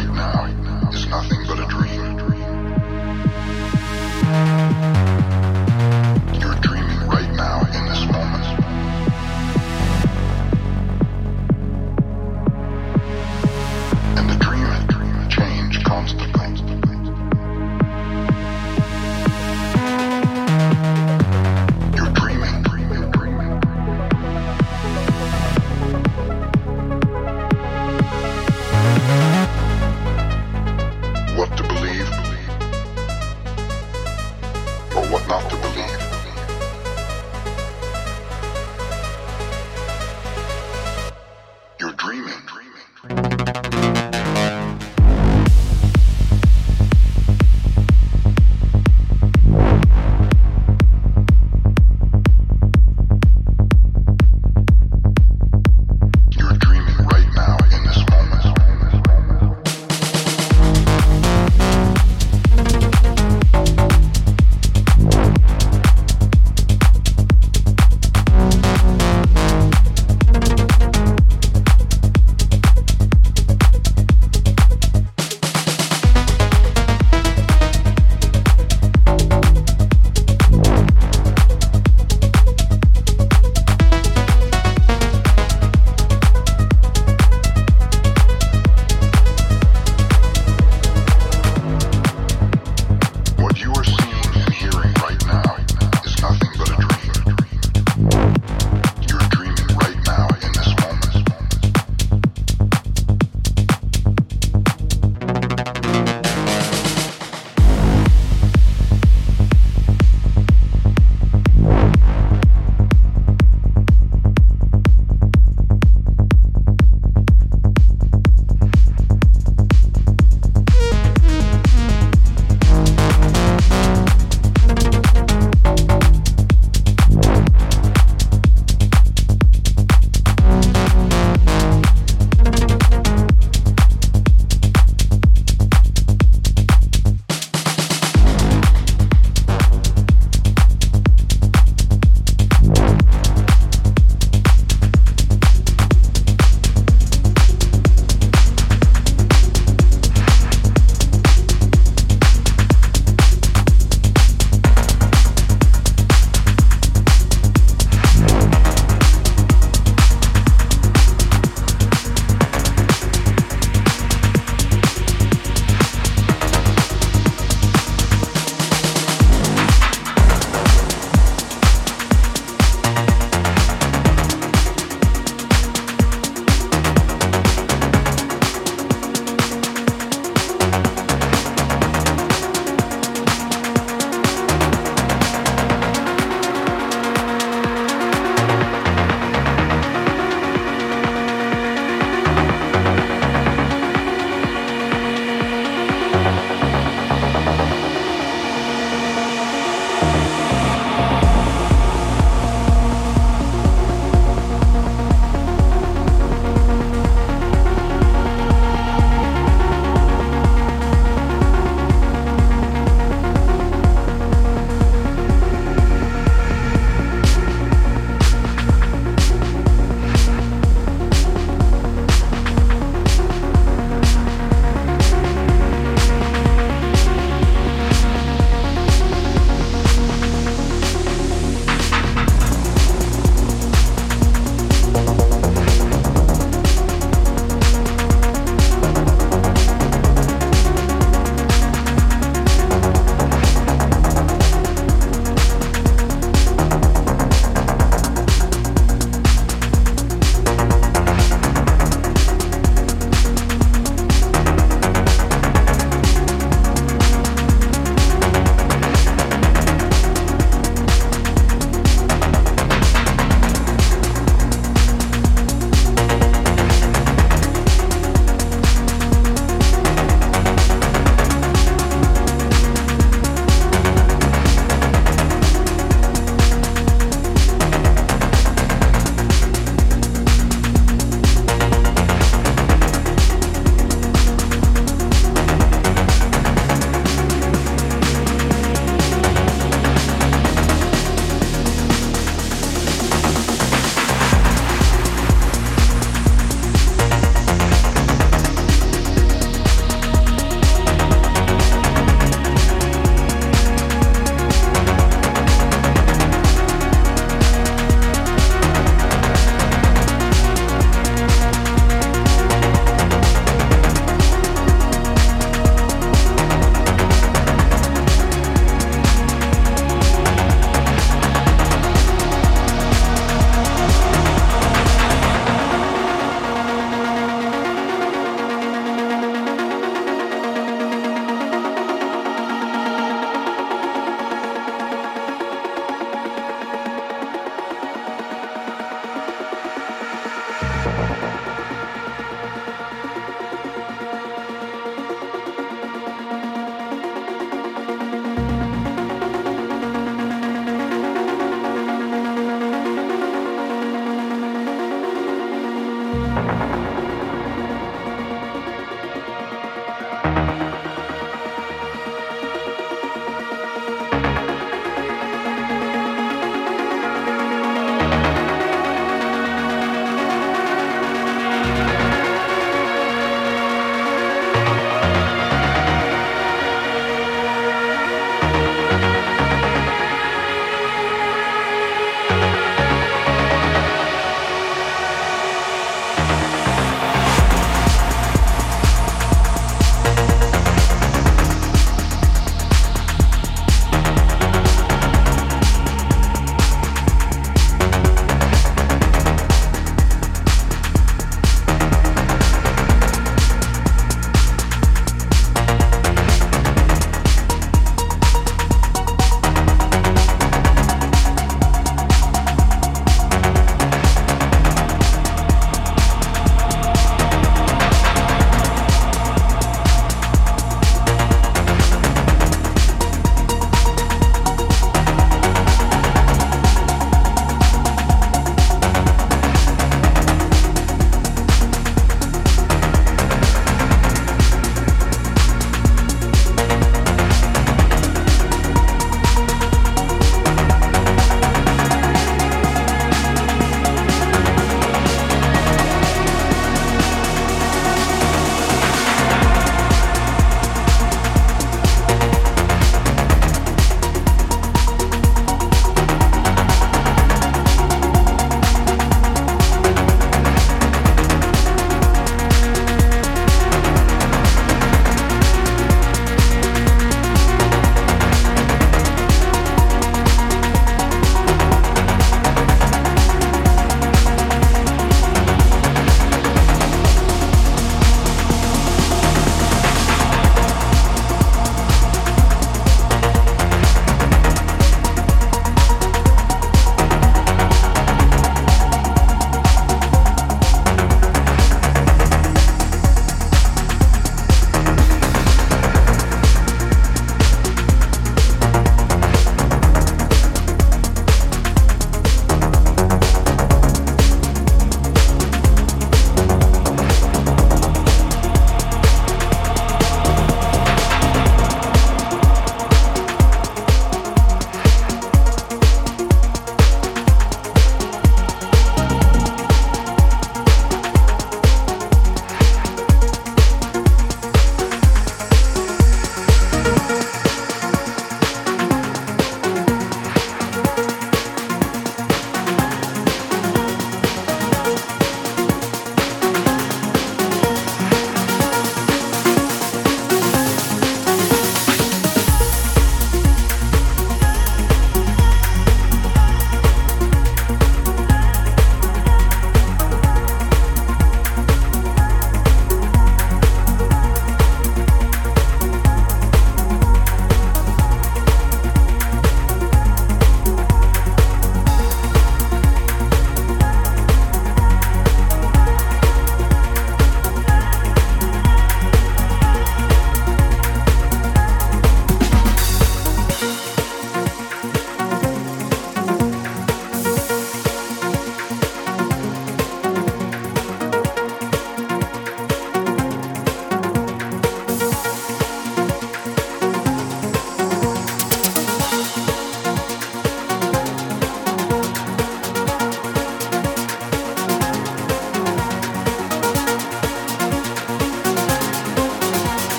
right now.